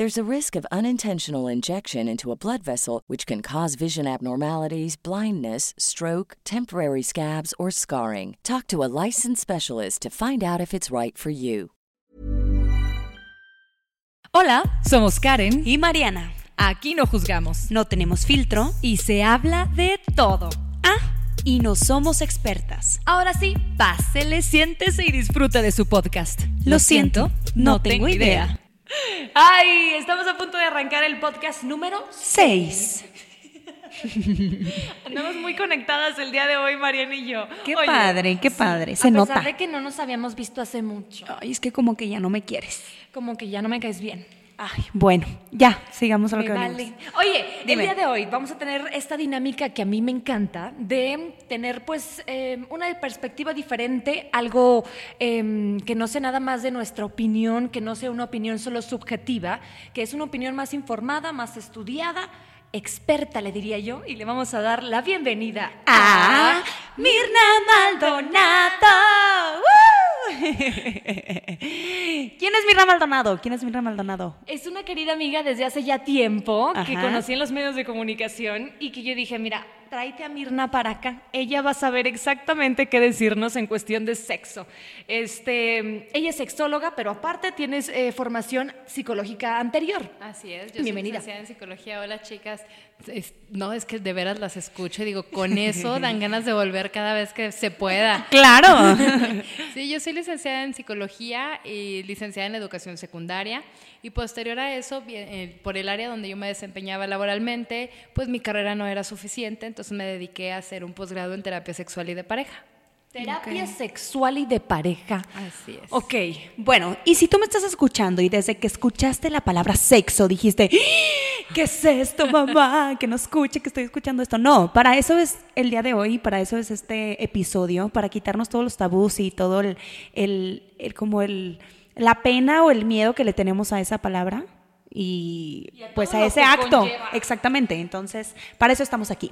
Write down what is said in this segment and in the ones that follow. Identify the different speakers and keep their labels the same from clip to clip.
Speaker 1: There's a risk of unintentional injection into a blood vessel, which can cause vision abnormalities, blindness, stroke, temporary scabs, or scarring. Talk to a licensed specialist to find out if it's right for you.
Speaker 2: Hola, somos Karen
Speaker 3: y Mariana.
Speaker 2: Aquí no juzgamos,
Speaker 3: No tenemos filtro
Speaker 2: y se habla de todo.
Speaker 3: Ah, y no somos expertas.
Speaker 2: Ahora sí, pásele, siéntese y disfruta de su podcast.
Speaker 3: Lo siento, no tengo idea.
Speaker 2: Ay, estamos a punto de arrancar el podcast número
Speaker 3: 6.
Speaker 2: Andamos muy conectadas el día de hoy, Mariana y yo.
Speaker 3: Qué
Speaker 2: Oye,
Speaker 3: padre, qué padre. Se
Speaker 2: a
Speaker 3: nota.
Speaker 2: pesar de que no nos habíamos visto hace mucho,
Speaker 3: Ay, es que como que ya no me quieres.
Speaker 2: como que ya no me caes bien.
Speaker 3: Ay, bueno, ya, sigamos a lo
Speaker 2: Me
Speaker 3: que
Speaker 2: vale. Oye,
Speaker 3: Dime.
Speaker 2: el día de hoy vamos a tener esta dinámica que a mí me encanta de tener pues eh, una perspectiva diferente, algo eh, que no sea nada más de nuestra opinión, que no sea una opinión solo subjetiva, que es una opinión más informada, más estudiada, experta le diría yo, y le vamos a dar la bienvenida
Speaker 3: Ah,
Speaker 2: a
Speaker 3: Mirna Maldonado. ¡Woo! ¿Quién es Mirna Maldonado? ¿Quién es Mirna Maldonado?
Speaker 2: Es una querida amiga desde hace ya tiempo que conocí en los medios de comunicación y que yo dije, mira, tráete a Mirna para acá. Ella va a saber exactamente qué decirnos en cuestión de sexo. Este, ella es sexóloga, pero aparte tienes eh, formación psicológica anterior.
Speaker 4: Así es, yo
Speaker 2: Bienvenida.
Speaker 4: soy licenciada en psicología. Hola, chicas. Es- no, es que de veras las escucho y digo, con eso dan ganas de volver cada vez que se pueda.
Speaker 3: Claro.
Speaker 4: Sí, yo soy licenciada en psicología y licenciada en educación secundaria. Y posterior a eso, eh, por el área donde yo me desempeñaba laboralmente, pues mi carrera no era suficiente, entonces me dediqué a hacer un posgrado en terapia sexual y de pareja.
Speaker 2: Terapia sexual y de pareja.
Speaker 4: Así es.
Speaker 3: Ok, bueno, y si tú me estás escuchando y desde que escuchaste la palabra sexo dijiste, "¡Ah! ¿Qué es esto, mamá? Que no escuche, que estoy escuchando esto. No, para eso es el día de hoy, para eso es este episodio, para quitarnos todos los tabús y todo el, el, el- como el, la pena o el miedo que le tenemos a esa palabra y,
Speaker 2: Y a
Speaker 3: pues a ese acto.
Speaker 2: conlleva.
Speaker 3: Exactamente, entonces, para eso estamos aquí.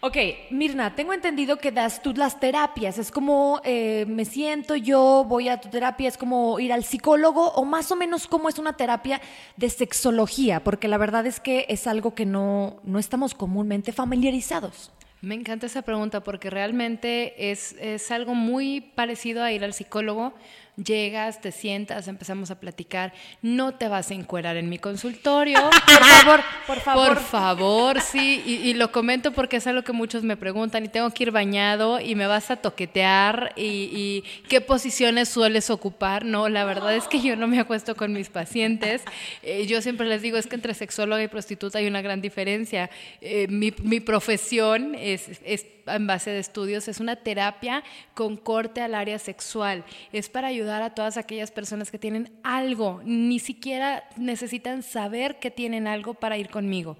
Speaker 2: Ok, Mirna, tengo entendido que das tú las terapias. Es como eh, me siento yo, voy a tu terapia, es como ir al psicólogo o más o menos como es una terapia de sexología, porque la verdad es que es algo que no, no estamos comúnmente familiarizados.
Speaker 4: Me encanta esa pregunta porque realmente es, es algo muy parecido a ir al psicólogo. Llegas, te sientas, empezamos a platicar. No te vas a encuerar en mi consultorio.
Speaker 2: Por favor, por favor.
Speaker 4: Por favor, sí. Y, y lo comento porque es algo que muchos me preguntan y tengo que ir bañado y me vas a toquetear y, y qué posiciones sueles ocupar. No, la verdad es que yo no me acuesto con mis pacientes. Eh, yo siempre les digo, es que entre sexóloga y prostituta hay una gran diferencia. Eh, mi, mi profesión es, es en base de estudios, es una terapia con corte al área sexual. Es para ayudar a todas aquellas personas que tienen algo, ni siquiera necesitan saber que tienen algo para ir conmigo.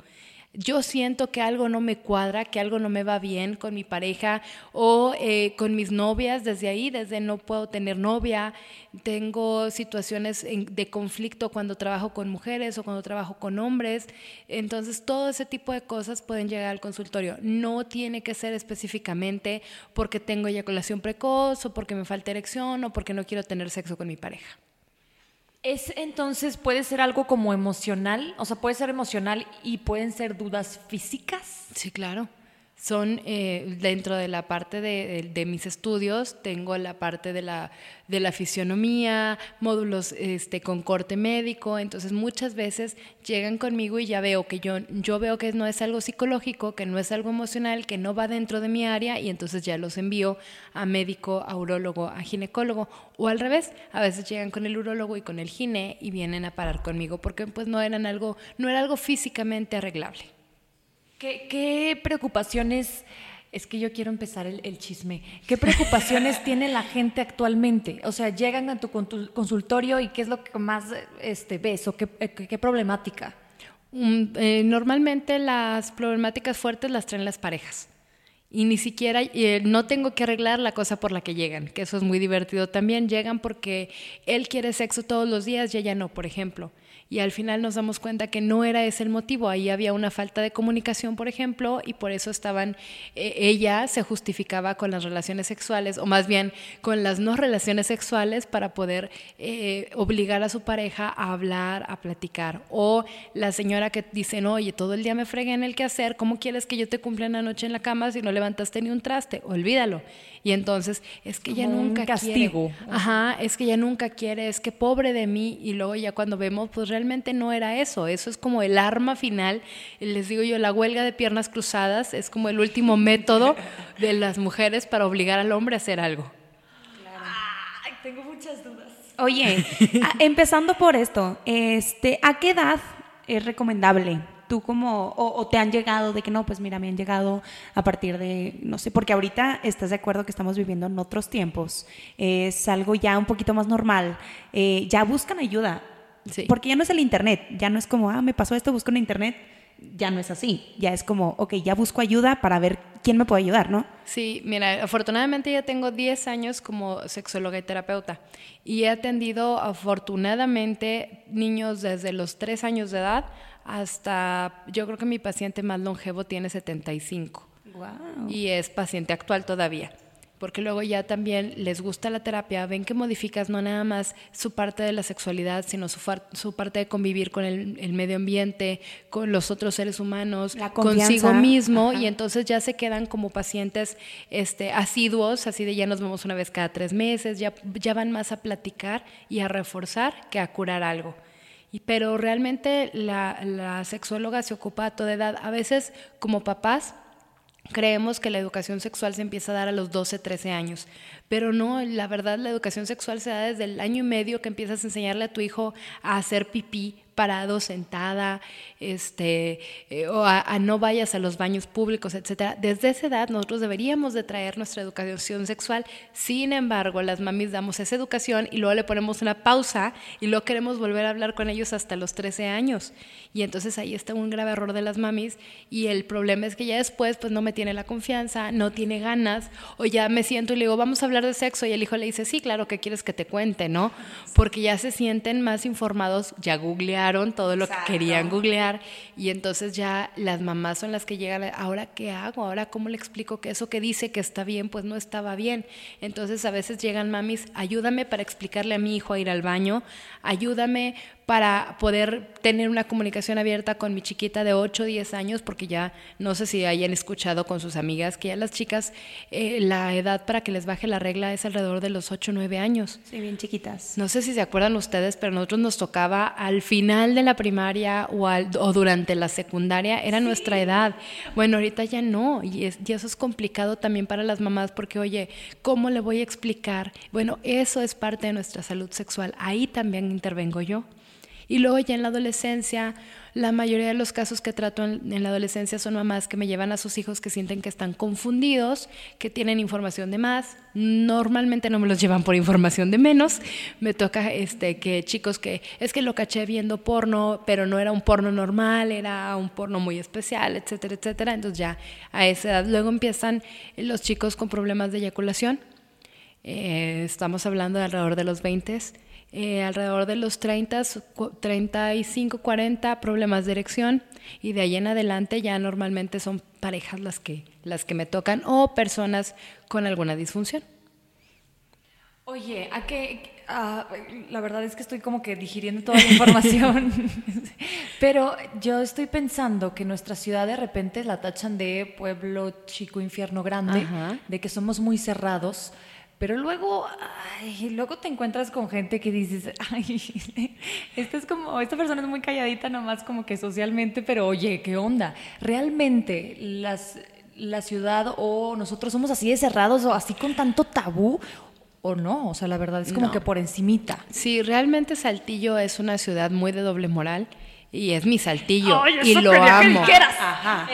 Speaker 4: Yo siento que algo no me cuadra, que algo no me va bien con mi pareja o eh, con mis novias, desde ahí, desde no puedo tener novia, tengo situaciones de conflicto cuando trabajo con mujeres o cuando trabajo con hombres, entonces todo ese tipo de cosas pueden llegar al consultorio. No tiene que ser específicamente porque tengo eyaculación precoz o porque me falta erección o porque no quiero tener sexo con mi pareja.
Speaker 2: Es entonces, puede ser algo como emocional, o sea, puede ser emocional y pueden ser dudas físicas.
Speaker 4: Sí, claro. Son eh, dentro de la parte de, de, mis estudios, tengo la parte de la, de la fisionomía, módulos este, con corte médico, entonces muchas veces llegan conmigo y ya veo que yo, yo veo que no es algo psicológico, que no es algo emocional, que no va dentro de mi área y entonces ya los envío a médico, a urólogo, a ginecólogo o al revés, a veces llegan con el urólogo y con el gine y vienen a parar conmigo porque pues no eran algo, no era algo físicamente arreglable.
Speaker 2: ¿Qué, preocupaciones, es que yo quiero empezar el, chisme, qué preocupaciones tiene la gente actualmente? O sea, llegan a tu consultorio y qué es lo que más este, ves o qué, qué, problemática.
Speaker 4: Eh, normalmente las problemáticas fuertes las traen las parejas. Y ni siquiera, eh, no tengo que arreglar la cosa por la que llegan, que eso es muy divertido también. Llegan porque él quiere sexo todos los días y ella no, por ejemplo y al final nos damos cuenta que no era ese el motivo, ahí había una falta de comunicación, por ejemplo, y por eso estaban, eh, ella se justificaba con las relaciones sexuales, o más bien con las no relaciones sexuales para poder eh, obligar a su pareja a hablar, a platicar. O la señora que dice, oye, todo el día me fregué en el hacer ¿cómo quieres que yo te cumpla en la noche en la cama si no levantaste ni un traste? Olvídalo. Y entonces, es que ella nunca
Speaker 2: castigo.
Speaker 4: quiere. Ajá, es que ella nunca quiere, es que pobre de mí, y luego ya cuando vemos, pues realmente no era eso, eso es como el arma final, les digo yo, la huelga de piernas cruzadas es como el último método de las mujeres para obligar al hombre a hacer algo.
Speaker 2: Ay, tengo muchas dudas.
Speaker 3: Oye, empezando por esto, este, ¿a qué edad es recomendable tú como, o, te han llegado de que no, pues mira, me han llegado a partir de, no sé, porque ahorita estás de acuerdo que estamos viviendo en otros tiempos, es algo ya un poquito más normal, eh, ya buscan ayuda. Porque ya no es el Internet, ya no es como, ah, me pasó esto, busco en Internet. Ya no es así, ya es como, ok, ya busco ayuda para ver quién me puede ayudar, ¿no?
Speaker 4: Sí, mira, afortunadamente ya tengo 10 años como sexóloga y terapeuta y he atendido afortunadamente niños desde los 3 años de edad hasta, yo creo que mi paciente más longevo tiene 75 wow. y es paciente actual todavía porque luego ya también les gusta la terapia, ven que modificas no nada más su parte de la sexualidad, sino su, su parte de convivir con el, medio ambiente, con los otros seres humanos, consigo mismo, y entonces ya se quedan como pacientes este, asiduos, así de ya nos vemos una vez cada tres meses, ya, ya van más a platicar y a reforzar que a curar algo. Y, pero realmente la, la sexóloga se ocupa a toda edad. A veces como papás Creemos que la educación sexual se empieza a dar a los 12, 13 años, pero no, la verdad la educación sexual se da desde el año y medio que empiezas a enseñarle a tu hijo a hacer pipí, parado, sentada, este, eh, o a, no vayas a los baños públicos, etcétera. Desde esa edad nosotros deberíamos de traer nuestra educación sexual. Sin embargo, las mamis damos esa educación y luego le ponemos una pausa y luego queremos volver a hablar con ellos hasta los 13 años. Y entonces ahí está un grave error de las mamis y el problema es que ya después pues no me tiene la confianza, no tiene ganas o ya me siento y le digo, "Vamos a hablar de sexo." Y el hijo le dice, "Sí, claro, que quieres que te cuente?", ¿no? Porque ya se sienten más informados, ya googlearon todo lo que querían googlear y entonces ya las mamás son las que llegan, ahora qué hago, ahora cómo le explico que eso que dice que está bien, pues no estaba bien. Entonces a veces llegan mamis, ayúdame para explicarle a mi hijo a ir al baño, ayúdame para poder tener una comunicación abierta con mi chiquita de 8 o 10 años, porque ya no sé si hayan escuchado con sus amigas que ya las chicas, eh, la edad para que les baje la regla es alrededor de los 8 o 9 años.
Speaker 3: Sí, bien chiquitas.
Speaker 4: No sé si se acuerdan ustedes, pero a nosotros nos tocaba al final de la primaria o, o durante la secundaria, era nuestra edad. Bueno, ahorita ya no, y, y eso es complicado también para las mamás, porque oye, ¿cómo le voy a explicar? Bueno, eso es parte de nuestra salud sexual, ahí también intervengo yo. Y luego ya en la adolescencia, la mayoría de los casos que trato en, la adolescencia son mamás que me llevan a sus hijos que sienten que están confundidos, que tienen información de más. Normalmente no me los llevan por información de menos. Me toca este, que chicos que es que lo caché viendo porno, pero no era un porno normal, era un porno muy especial, etcétera, etcétera. Entonces ya a esa edad luego empiezan los chicos con problemas de eyaculación. Eh, estamos hablando de alrededor de los 20 eh, alrededor de los 30, 35, 40 problemas de erección y de ahí en adelante ya normalmente son parejas las que, las que me tocan o personas con alguna disfunción.
Speaker 2: Oye, ¿a qué, Ah, la verdad es que estoy como que digiriendo toda la información. Pero yo estoy pensando que nuestra ciudad de repente la tachan de pueblo chico, infierno grande,
Speaker 4: Ajá.
Speaker 2: de que somos muy cerrados. Pero luego, ay, luego te encuentras con gente que dices, ay, esta es como, esta persona es muy calladita nomás como que socialmente, pero oye, ¿qué onda? Realmente las, la ciudad o nosotros somos así de cerrados o así con tanto tabú o no, o sea, la verdad es como
Speaker 4: No.
Speaker 2: que por encimita.
Speaker 4: Sí, realmente Saltillo es una ciudad muy de doble moral y es mi Saltillo y lo amo.
Speaker 2: dijeras.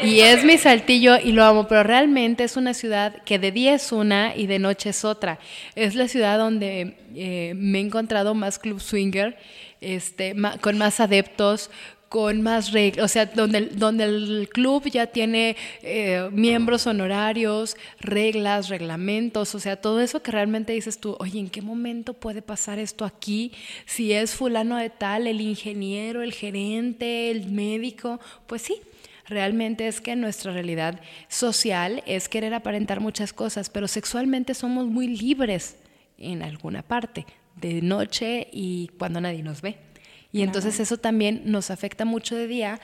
Speaker 4: Y es mi Saltillo y lo amo, pero realmente es una ciudad que de día es una y de noche es otra. Es la ciudad donde eh, me he encontrado más club swinger, este, ma- con más adeptos, con más reglas, o sea, donde, donde el club ya tiene eh, miembros honorarios, reglas, reglamentos, o sea, todo eso que realmente dices tú, oye, ¿en qué momento puede pasar esto aquí? Si es fulano de tal, el ingeniero, el gerente, el médico, pues sí. Realmente es que nuestra realidad social es querer aparentar muchas cosas, pero sexualmente somos muy libres en alguna parte, de noche y cuando nadie nos ve. Y entonces eso también nos afecta mucho de día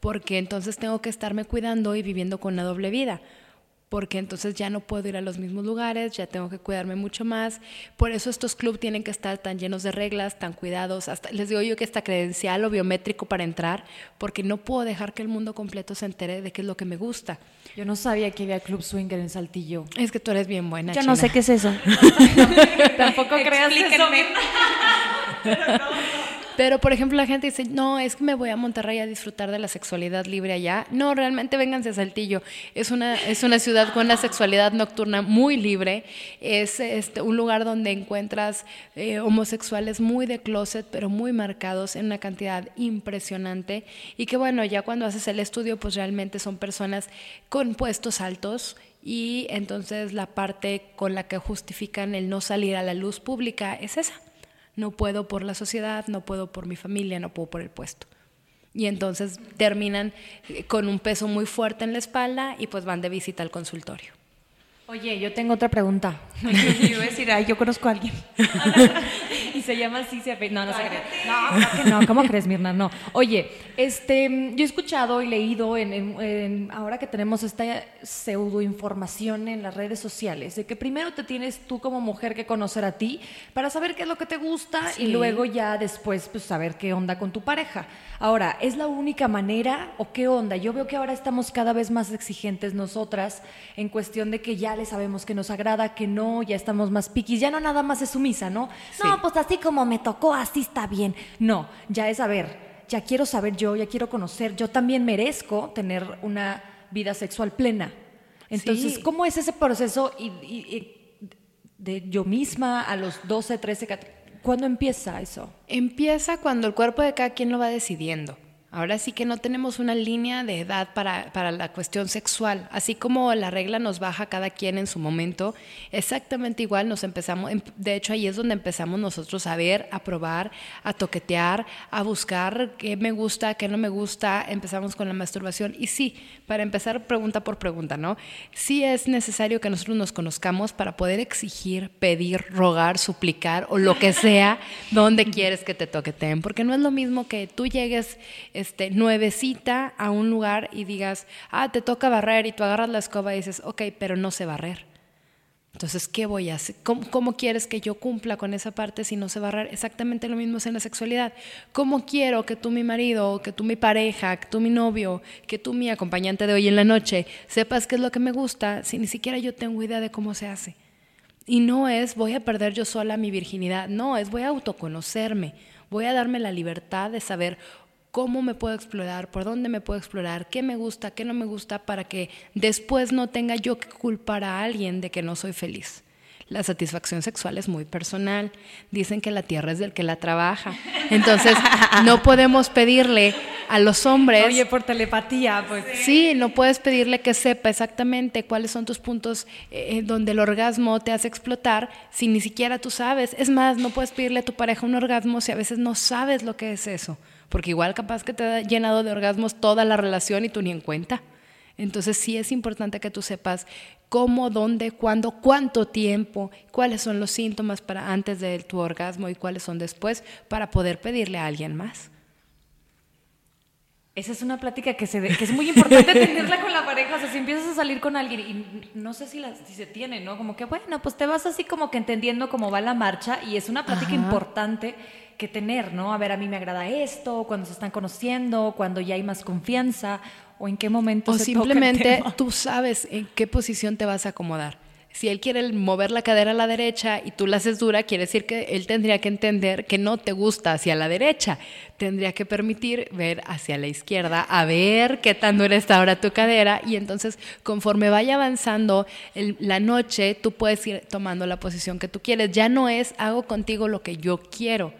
Speaker 4: porque entonces tengo que estarme cuidando y viviendo con una doble vida. Porque entonces ya no puedo ir a los mismos lugares, ya tengo que cuidarme mucho más. Por eso estos clubes tienen que estar tan llenos de reglas, tan cuidados. Hasta les digo yo que está credencial o biométrico para entrar, porque no puedo dejar que el mundo completo se entere de qué es lo que me gusta.
Speaker 2: Yo no sabía que había club swinger en Saltillo.
Speaker 4: Es que tú eres bien buena.
Speaker 3: Yo no sé qué es eso.
Speaker 2: Tampoco creas eso.
Speaker 4: Pero, por ejemplo, la gente dice, no, es que me voy a Monterrey a disfrutar de la sexualidad libre allá. No, realmente vénganse a Saltillo. Es una, es una ciudad con una sexualidad nocturna muy libre. Es este, un lugar donde encuentras eh, homosexuales muy de closet, pero muy marcados en una cantidad impresionante. Y que bueno, ya cuando haces el estudio, pues realmente son personas con puestos altos. Y entonces la parte con la que justifican el no salir a la luz pública es esa. No puedo por la sociedad, no puedo por mi familia, no puedo por el puesto. Y entonces terminan eh, con un peso muy fuerte en la espalda y pues van de visita al consultorio.
Speaker 2: Oye, yo tengo otra pregunta.
Speaker 3: Yo iba a decir, ay, yo conozco a alguien.
Speaker 2: y se llama así, se No, no se cree. No, que no. ¿Cómo crees, Mirna? No. Oye, este, yo he escuchado y leído en, en- en- ahora que tenemos esta pseudo información en las redes sociales, de que primero te tienes tú como mujer que conocer a ti para saber qué es lo que te gusta y luego ya después pues saber qué onda con tu pareja. Ahora, ¿es la única manera o qué onda? Yo veo que ahora estamos cada vez más exigentes nosotras en cuestión de que ya le sabemos que nos agrada, que no, ya estamos más piquis, ya no nada más es sumisa, ¿no? No, pues así como me tocó, así está bien. No, ya es saber, ya quiero saber yo, ya quiero conocer, yo también merezco tener una vida sexual plena. Entonces,
Speaker 4: Sí.
Speaker 2: ¿cómo es ese proceso y, y- y de yo misma a los 12, 13, 14? ¿Cuándo empieza eso?
Speaker 4: Empieza cuando el cuerpo de cada quien lo va decidiendo. Ahora sí que no tenemos una línea de edad para, para la cuestión sexual. Así como la regla nos baja cada quien en su momento, exactamente igual nos empezamos, em- de hecho ahí es donde empezamos nosotros a ver, a probar, a toquetear, a buscar qué me gusta, qué no me gusta. Empezamos con la masturbación. Y sí, para empezar pregunta por pregunta, ¿no? Sí es necesario que nosotros nos conozcamos para poder exigir, pedir, rogar, suplicar o lo que sea donde quieres que te toqueteen. Porque no es lo mismo que tú llegues este, nuevecita a un lugar y digas, ah, te toca barrer y tú agarras la escoba y dices, ok, pero no sé barrer. Entonces, ¿qué voy a hacer? ¿Cómo, cómo quieres que yo cumpla con esa parte si no sé barrer? Exactamente lo mismo es en la sexualidad. ¿Cómo quiero que tú, mi marido, que tú, mi pareja, que tú, mi novio, que tú, mi acompañante de hoy en la noche, sepas qué es lo que me gusta si ni siquiera yo tengo idea de cómo se hace? Y no es voy a perder yo sola mi virginidad, no, es voy a autoconocerme, voy a darme la libertad de saber cómo me puedo explorar, por dónde me puedo explorar, qué me gusta, qué no me gusta, para que después no tenga yo que culpar a alguien de que no soy feliz. La satisfacción sexual es muy personal. Dicen que la tierra es del que la trabaja. Entonces, no podemos pedirle a los hombres
Speaker 2: Oye, por telepatía, pues.
Speaker 4: Sí, no puedes pedirle que sepa exactamente cuáles son tus puntos eh, donde el orgasmo te hace explotar si ni siquiera tú sabes. Es más, no puedes pedirle a tu pareja un orgasmo si a veces no sabes lo que es eso. Porque igual capaz que te ha llenado de orgasmos toda la relación y tú ni en cuenta. Entonces sí es importante que tú sepas cómo, dónde, cuándo, cuánto tiempo, cuáles son los síntomas para antes de tu orgasmo y cuáles son después para poder pedirle a alguien más.
Speaker 2: Esa es una plática que, se que es muy importante tenerla con la pareja. O sea, si empiezas a salir con alguien y no sé si, la, si se tiene, ¿no? Como que, bueno, pues te vas así como que entendiendo cómo va la marcha y es una plática importante que tener, ¿no? A ver, a mí me agrada esto, cuando se están conociendo, cuando ya hay más confianza o en qué momento
Speaker 4: o
Speaker 2: se
Speaker 4: simplemente
Speaker 2: toca el tema.
Speaker 4: tú sabes en qué posición te vas a acomodar. Si él quiere mover la cadera a la derecha y tú la haces dura, quiere decir que él tendría que entender que no te gusta hacia la derecha. Tendría que permitir ver hacia la izquierda, a ver qué tan dura está ahora tu cadera. Y entonces, conforme vaya avanzando el- la noche, tú puedes ir tomando la posición que tú quieres. Ya no es hago contigo lo que yo quiero.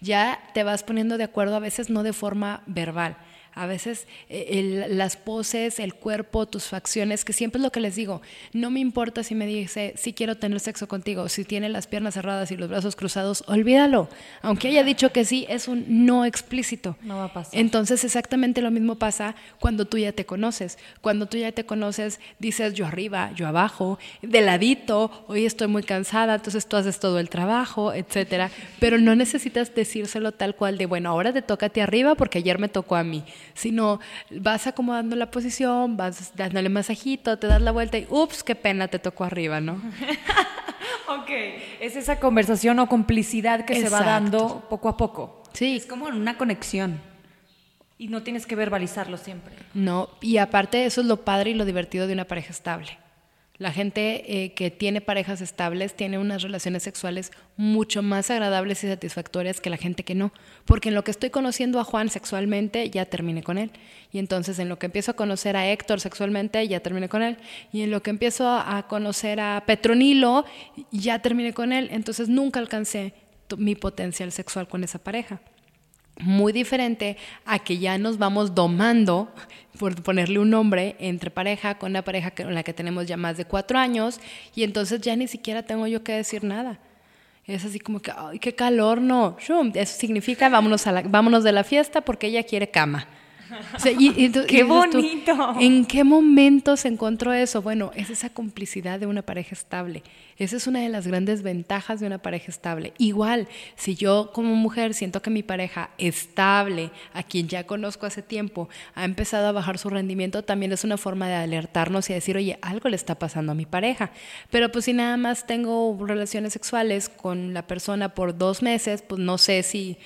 Speaker 4: Ya te vas poniendo de acuerdo, a veces no de forma verbal. A veces eh, el- las poses, el cuerpo, tus facciones, que siempre es lo que les digo. No me importa si me dice, si quiero tener sexo contigo, si tiene las piernas cerradas y los brazos cruzados, olvídalo. Aunque haya dicho que sí, es un no explícito.
Speaker 2: No va a pasar.
Speaker 4: Entonces exactamente lo mismo pasa cuando tú ya te conoces. Cuando tú ya te conoces, dices yo arriba, yo abajo, de ladito, hoy estoy muy cansada, entonces tú haces todo el trabajo, etcétera. Pero no necesitas decírselo tal cual de, bueno, ahora te toca a ti arriba porque ayer me tocó a mí. Sino vas acomodando la posición, vas dándole masajito, te das la vuelta y ups, qué pena te tocó arriba, ¿no?
Speaker 2: Ok, es esa conversación o complicidad que se va dando poco a poco.
Speaker 4: Sí,
Speaker 3: Es como una conexión.
Speaker 2: Y no tienes que verbalizarlo siempre.
Speaker 4: No, y aparte eso es lo padre y lo divertido de una pareja estable. La gente eh, que tiene parejas estables tiene unas relaciones sexuales mucho más agradables y satisfactorias que la gente que no. Porque en lo que estoy conociendo a Juan sexualmente, ya terminé con él. Y entonces en lo que empiezo a conocer a Héctor sexualmente, ya terminé con él. Y en lo que empiezo a, conocer a Petronilo, ya terminé con él. Entonces nunca alcancé mi potencial sexual con esa pareja muy diferente a que ya nos vamos domando, por ponerle un nombre, entre pareja, con una pareja con la que tenemos ya más de cuatro años, y entonces ya ni siquiera tengo yo que decir nada. Es así como que, ay, qué calor, no. Eso significa vámonos, a la- vámonos de la fiesta porque ella quiere cama. O sea, y- y ento-
Speaker 2: ¡Qué
Speaker 4: y dices tú,
Speaker 2: bonito!
Speaker 4: ¿En qué momento se encontró eso? Bueno, es esa complicidad de una pareja estable. Esa es una de las grandes ventajas de una pareja estable. Igual, si yo como mujer siento que mi pareja estable, a quien ya conozco hace tiempo, ha empezado a bajar su rendimiento, también es una forma de alertarnos y decir, oye, algo le está pasando a mi pareja. Pero pues si nada más tengo relaciones sexuales con la persona por dos meses, pues no sé si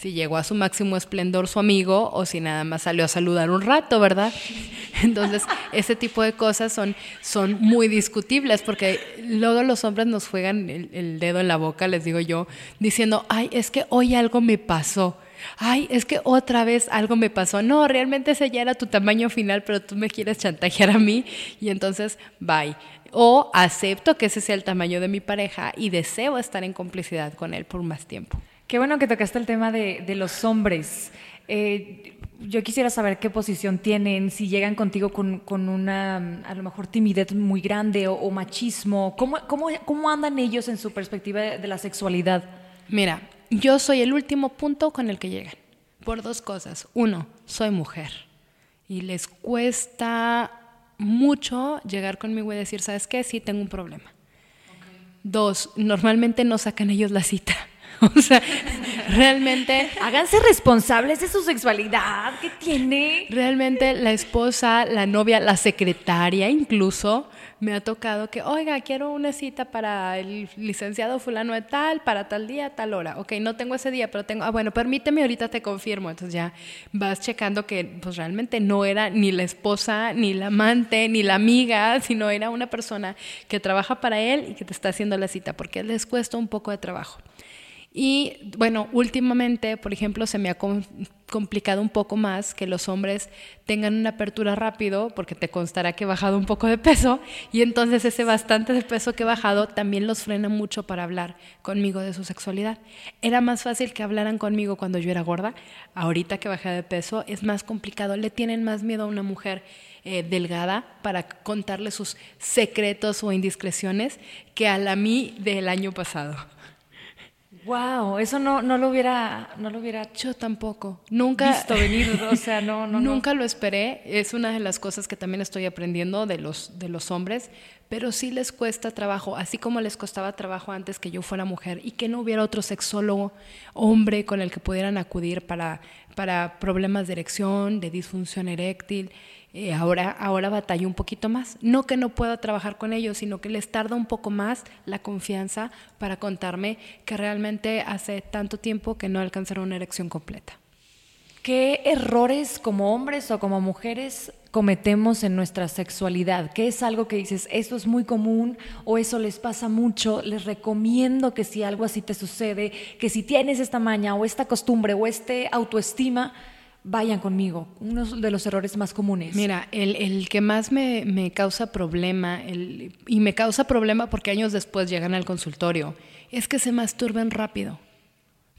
Speaker 4: si llegó a su máximo esplendor su amigo o si nada más salió a saludar un rato, ¿verdad? Entonces, ese tipo de cosas son, son muy discutibles porque luego los hombres nos juegan el, el dedo en la boca, les digo yo, diciendo, ay, es que hoy algo me pasó. Ay, es que otra vez algo me pasó. No, realmente ese ya era tu tamaño final, pero tú me quieres chantajear a mí y entonces, bye. O acepto que ese sea el tamaño de mi pareja y deseo estar en complicidad con él por más tiempo.
Speaker 2: Qué bueno que tocaste el tema de, de los hombres. Eh, yo quisiera saber qué posición tienen, si llegan contigo con, con una, a lo mejor, timidez muy grande o, o machismo. ¿Cómo, cómo, ¿Cómo andan ellos en su perspectiva de, de la sexualidad?
Speaker 4: Mira, yo soy el último punto con el que llegan. Por dos cosas. Uno, soy mujer. Y les cuesta mucho llegar conmigo y decir, ¿sabes qué? Sí, tengo un problema. Dos, normalmente no sacan ellos la cita. O sea, realmente
Speaker 2: Háganse responsables de su sexualidad. ¿Qué tiene?
Speaker 4: Realmente la esposa, la novia, la secretaria incluso, me ha tocado que, oiga, quiero una cita para el licenciado fulano de tal, para tal día, tal hora. Ok, no tengo ese día, pero tengo, ah, bueno, permíteme, ahorita te confirmo. Entonces ya vas checando que pues realmente no era ni la esposa, ni la amante, ni la amiga, sino era una persona que trabaja para él y que te está haciendo la cita, porque les cuesta un poco de trabajo. Y bueno, últimamente, por ejemplo, se me ha com- complicado un poco más que los hombres tengan una apertura rápido, porque te constará que he bajado un poco de peso, y entonces ese bastante de peso que he bajado también los frena mucho para hablar conmigo de su sexualidad. Era más fácil que hablaran conmigo cuando yo era gorda, ahorita que bajé de peso es más complicado, le tienen más miedo a una mujer eh, delgada para contarle sus secretos o indiscreciones que a la mí del año pasado.
Speaker 2: Wow, eso no, no lo hubiera, no lo hubiera
Speaker 4: Yo tampoco. Nunca
Speaker 2: visto venir, o sea, no, no, no.
Speaker 4: Nunca lo esperé. Es una de las cosas que también estoy aprendiendo de los, de los hombres, pero sí les cuesta trabajo, así como les costaba trabajo antes que yo fuera mujer y que no hubiera otro sexólogo hombre con el que pudieran acudir para, para problemas de erección, de disfunción eréctil. Eh, ahora, ahora batallo un poquito más. No que no pueda trabajar con ellos, sino que les tarda un poco más la confianza para contarme que realmente hace tanto tiempo que no alcanzaron una erección completa.
Speaker 2: ¿Qué errores como hombres o como mujeres cometemos en nuestra sexualidad? ¿Qué es algo que dices, esto es muy común o eso les pasa mucho? Les recomiendo que si algo así te sucede, que si tienes esta maña o esta costumbre o este autoestima, vayan conmigo. Uno de los errores más comunes.
Speaker 4: Mira, el, el que más me, me causa problema, el, y me causa problema porque años después llegan al consultorio, es que se masturben rápido.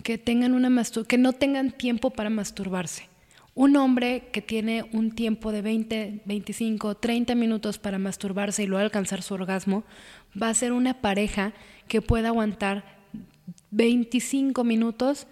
Speaker 4: Que, tengan una que no tengan tiempo para masturbarse. Un hombre que tiene un tiempo de 20, 25, 30 minutos para masturbarse y luego alcanzar su orgasmo, va a ser una pareja que pueda aguantar 25 minutos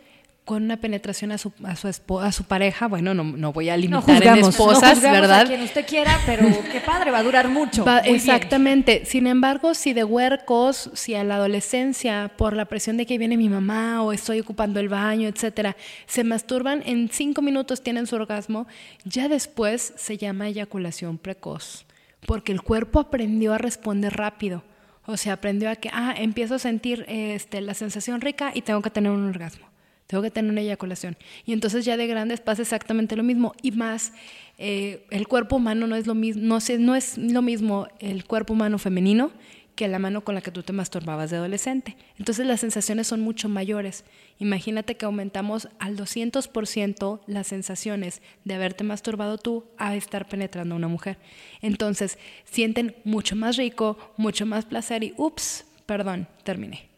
Speaker 4: con una penetración a su, a su, espo- a su pareja. Bueno, no, no voy a
Speaker 2: no
Speaker 4: limitar en
Speaker 2: juzgamos,
Speaker 4: esposas,
Speaker 2: no
Speaker 4: ¿verdad?
Speaker 2: a quien usted quiera, pero qué padre, va a durar mucho.
Speaker 4: Va-
Speaker 2: Muy bien.
Speaker 4: exactamente. Sin embargo, si de huercos, si a la adolescencia, por la presión de que viene mi mamá o estoy ocupando el baño, etcétera, se masturban, en cinco minutos tienen su orgasmo, ya después se llama eyaculación precoz, porque el cuerpo aprendió a responder rápido. O sea, aprendió a que, ah, empiezo a sentir este, la sensación rica y tengo que tener un orgasmo. Tengo que tener una eyaculación. Y entonces ya de grandes pasa exactamente lo mismo. Y más, eh, el cuerpo humano no es, lo mismo, no, no es lo mismo el cuerpo humano femenino que la mano con la que tú te masturbabas de adolescente. Entonces las sensaciones son mucho mayores. Imagínate que aumentamos al 200% las sensaciones de haberte masturbado tú a estar penetrando a una mujer. Entonces sienten mucho más rico, mucho más placer y, ups, perdón, terminé.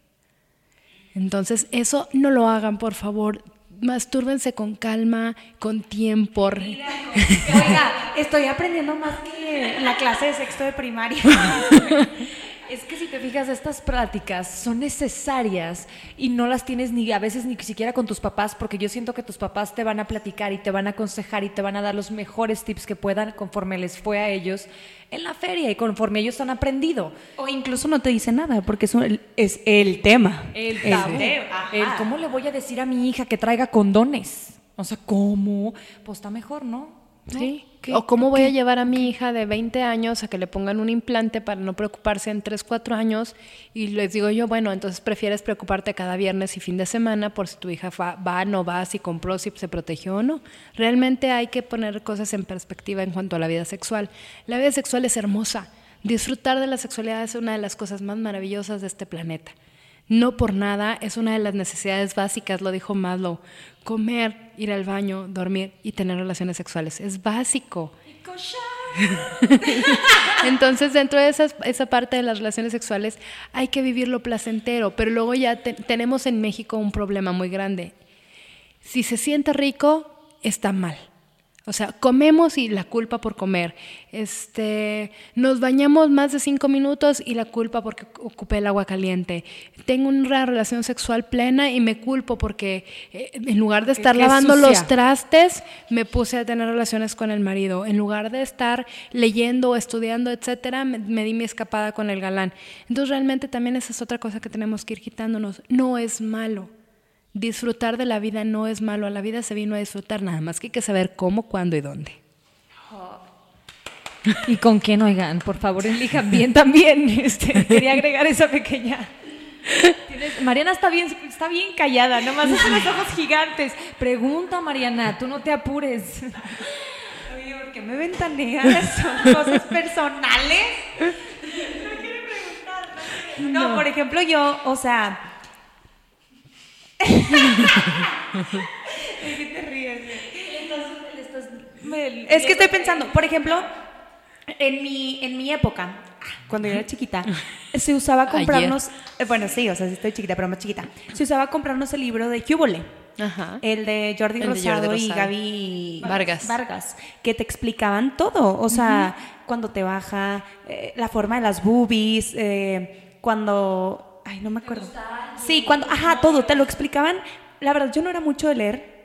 Speaker 4: Entonces, eso no lo hagan, por favor. Mastúrbense con calma, con tiempo.
Speaker 3: Oiga, estoy aprendiendo más que en la clase de sexto de primaria.
Speaker 2: Es que si te fijas, estas prácticas son necesarias y no las tienes ni a veces ni siquiera con tus papás, porque yo siento que tus papás te van a platicar y te van a aconsejar y te van a dar los mejores tips que puedan conforme les fue a ellos en la feria y conforme ellos han aprendido.
Speaker 3: O incluso no te dice nada, porque es, un- es el tema.
Speaker 2: El tabú. El cómo le voy a decir a mi hija que traiga condones. O sea, ¿cómo? Pues está mejor, ¿no? ¿No?
Speaker 4: Sí.
Speaker 2: ¿Qué?
Speaker 4: O cómo voy a llevar a mi hija de 20 años a que le pongan un implante para no preocuparse en 3, 4 años. Y les digo yo, bueno, entonces prefieres preocuparte cada viernes y fin de semana por si tu hija fa- va, no va, si compró, si se protegió o no. Realmente hay que poner cosas en perspectiva en cuanto a la vida sexual. La vida sexual es hermosa. Disfrutar de la sexualidad es una de las cosas más maravillosas de este planeta. No por nada, es una de las necesidades básicas, lo dijo Maslow. Comer, ir al baño, dormir y tener relaciones sexuales. Es básico. Entonces, dentro de esas- esa parte de las relaciones sexuales hay que vivir lo placentero, pero luego ya te- tenemos en México un problema muy grande. Si se siente rico, está mal. O sea, comemos y la culpa por comer. Este, nos bañamos más de cinco minutos y la culpa porque ocupé el agua caliente. Tengo una relación sexual plena y me culpo porque eh, en lugar de estar lavando
Speaker 2: sucia.
Speaker 4: los trastes, me puse a tener relaciones con el marido. En lugar de estar leyendo o estudiando, etcétera, me, me di mi escapada con el galán. Entonces, realmente también esa es otra cosa que tenemos que ir quitándonos. No es malo. Disfrutar de la vida no es malo. A la vida se vino a disfrutar, nada más que hay que saber cómo, cuándo y dónde.
Speaker 2: ¿Y con quién, oigan? Por favor, elijan bien también. Este, quería agregar esa pequeña. Tienes- Mariana está bien, está bien callada, nomás hace los ojos gigantes. Pregunta, Mariana, tú no te apures.
Speaker 3: Oye, ¿por qué me ventaneas? Son cosas personales. No quiere preguntar. No, por ejemplo, yo, o sea. ¿De qué te ríes? Es que estoy pensando, por ejemplo, en mi, en mi época, cuando yo era chiquita, se usaba comprarnos, eh, bueno, sí, o sea, sí estoy chiquita, pero más chiquita, se usaba comprarnos el libro de Cúbole.
Speaker 4: Ajá.
Speaker 3: El de Jordi
Speaker 4: El de
Speaker 3: Rosado,
Speaker 4: Jordi
Speaker 3: y
Speaker 4: Rosado.
Speaker 3: Gaby
Speaker 4: Vargas.
Speaker 3: Vargas, que te explicaban todo, o sea, cuando te baja, eh, la forma de las boobies, eh, cuando, Ay, no me acuerdo. Sí, cuando, ajá, todo, te lo explicaban. La verdad, yo no era mucho de leer.